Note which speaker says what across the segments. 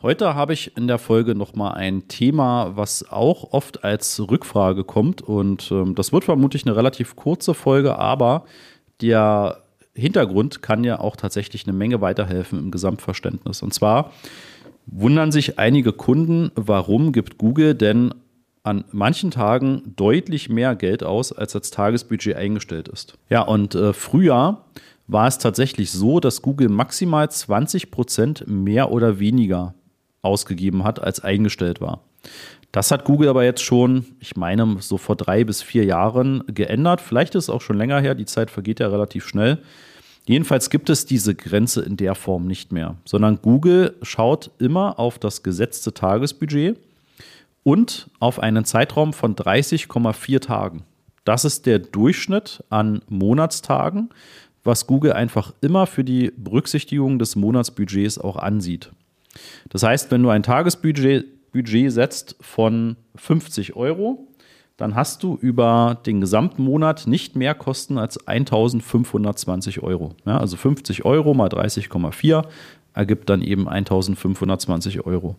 Speaker 1: Heute habe ich in der Folge nochmal ein Thema, was auch oft als Rückfrage kommt. Und ähm, das wird vermutlich eine relativ kurze Folge, aber der Hintergrund kann ja auch tatsächlich eine Menge weiterhelfen im Gesamtverständnis. Und zwar wundern sich einige Kunden, warum gibt Google denn an manchen Tagen deutlich mehr Geld aus, als als Tagesbudget eingestellt ist. Ja, und äh, früher war es tatsächlich so, dass Google maximal 20 Prozent mehr oder weniger ausgegeben hat, als eingestellt war. Das hat Google aber jetzt schon, ich meine, so vor drei bis vier Jahren geändert. Vielleicht ist es auch schon länger her, die Zeit vergeht ja relativ schnell. Jedenfalls gibt es diese Grenze in der Form nicht mehr, sondern Google schaut immer auf das gesetzte Tagesbudget und auf einen Zeitraum von 30,4 Tagen. Das ist der Durchschnitt an Monatstagen, was Google einfach immer für die Berücksichtigung des Monatsbudgets auch ansieht. Das heißt, wenn du ein Tagesbudget Budget setzt von 50 Euro, dann hast du über den gesamten Monat nicht mehr Kosten als 1520 Euro. Ja, also 50 Euro mal 30,4 ergibt dann eben 1520 Euro.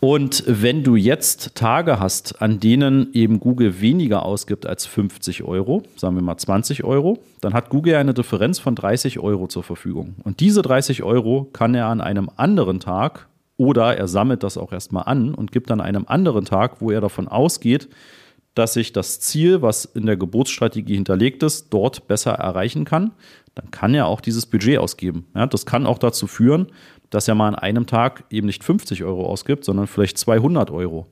Speaker 1: Und wenn du jetzt Tage hast, an denen eben Google weniger ausgibt als 50 Euro, sagen wir mal 20 Euro, dann hat Google eine Differenz von 30 Euro zur Verfügung. Und diese 30 Euro kann er an einem anderen Tag oder er sammelt das auch erstmal an und gibt an einem anderen Tag, wo er davon ausgeht, dass sich das Ziel, was in der Geburtsstrategie hinterlegt ist, dort besser erreichen kann, dann kann er auch dieses Budget ausgeben. Ja, das kann auch dazu führen, dass er mal an einem Tag eben nicht 50 Euro ausgibt, sondern vielleicht 200 Euro.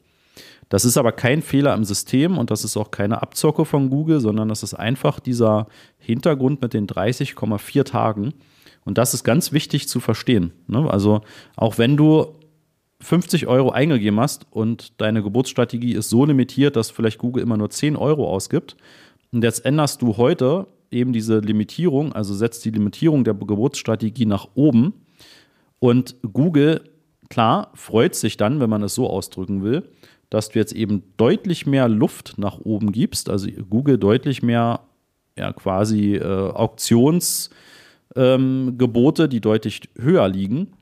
Speaker 1: Das ist aber kein Fehler im System und das ist auch keine Abzocke von Google, sondern das ist einfach dieser Hintergrund mit den 30,4 Tagen. Und das ist ganz wichtig zu verstehen. Ne? Also auch wenn du 50 Euro eingegeben hast und deine Geburtsstrategie ist so limitiert, dass vielleicht Google immer nur 10 Euro ausgibt und jetzt änderst du heute eben diese Limitierung, also setzt die Limitierung der Geburtsstrategie nach oben, und Google, klar, freut sich dann, wenn man es so ausdrücken will, dass du jetzt eben deutlich mehr Luft nach oben gibst, also Google deutlich mehr ja, quasi äh, Auktionsgebote, ähm, die deutlich höher liegen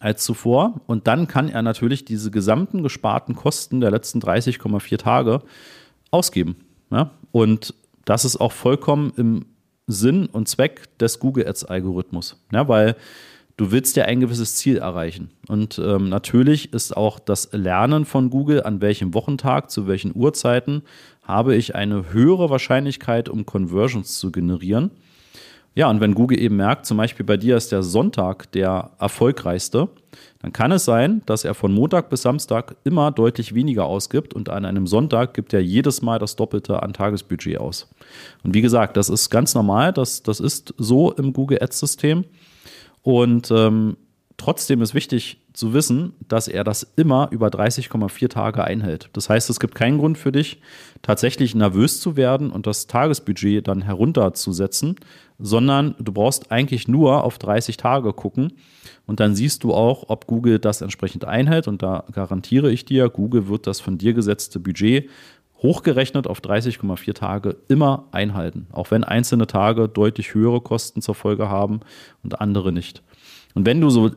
Speaker 1: als zuvor. Und dann kann er natürlich diese gesamten gesparten Kosten der letzten 30,4 Tage ausgeben. Ja? Und das ist auch vollkommen im Sinn und Zweck des Google Ads Algorithmus. Ja, weil du willst ja ein gewisses Ziel erreichen. Und ähm, natürlich ist auch das Lernen von Google, an welchem Wochentag, zu welchen Uhrzeiten, habe ich eine höhere Wahrscheinlichkeit, um Conversions zu generieren. Ja, und wenn Google eben merkt, zum Beispiel bei dir ist der Sonntag der erfolgreichste, dann kann es sein, dass er von Montag bis Samstag immer deutlich weniger ausgibt und an einem Sonntag gibt er jedes Mal das Doppelte an Tagesbudget aus. Und wie gesagt, das ist ganz normal, das, das ist so im Google Ads-System. Und ähm, trotzdem ist wichtig zu wissen, dass er das immer über 30,4 Tage einhält. Das heißt, es gibt keinen Grund für dich, tatsächlich nervös zu werden und das Tagesbudget dann herunterzusetzen, sondern du brauchst eigentlich nur auf 30 Tage gucken und dann siehst du auch, ob Google das entsprechend einhält. Und da garantiere ich dir, Google wird das von dir gesetzte Budget hochgerechnet auf 30,4 Tage immer einhalten, auch wenn einzelne Tage deutlich höhere Kosten zur Folge haben und andere nicht. Und wenn du so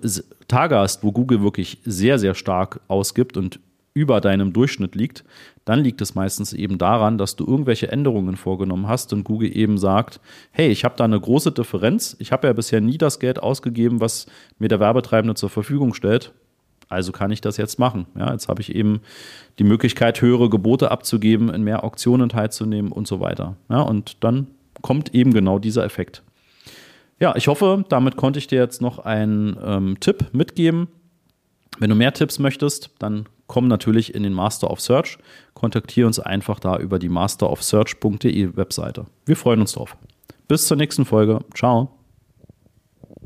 Speaker 1: Tage hast, wo Google wirklich sehr, sehr stark ausgibt und über deinem Durchschnitt liegt, dann liegt es meistens eben daran, dass du irgendwelche Änderungen vorgenommen hast und Google eben sagt, hey, ich habe da eine große Differenz, ich habe ja bisher nie das Geld ausgegeben, was mir der Werbetreibende zur Verfügung stellt, also kann ich das jetzt machen. Ja, jetzt habe ich eben die Möglichkeit, höhere Gebote abzugeben, in mehr Auktionen teilzunehmen und so weiter. Ja, und dann kommt eben genau dieser Effekt. Ja, ich hoffe, damit konnte ich dir jetzt noch einen ähm, Tipp mitgeben. Wenn du mehr Tipps möchtest, dann komm natürlich in den Master of Search. Kontaktiere uns einfach da über die masterofsearch.de Webseite. Wir freuen uns drauf. Bis zur nächsten Folge. Ciao.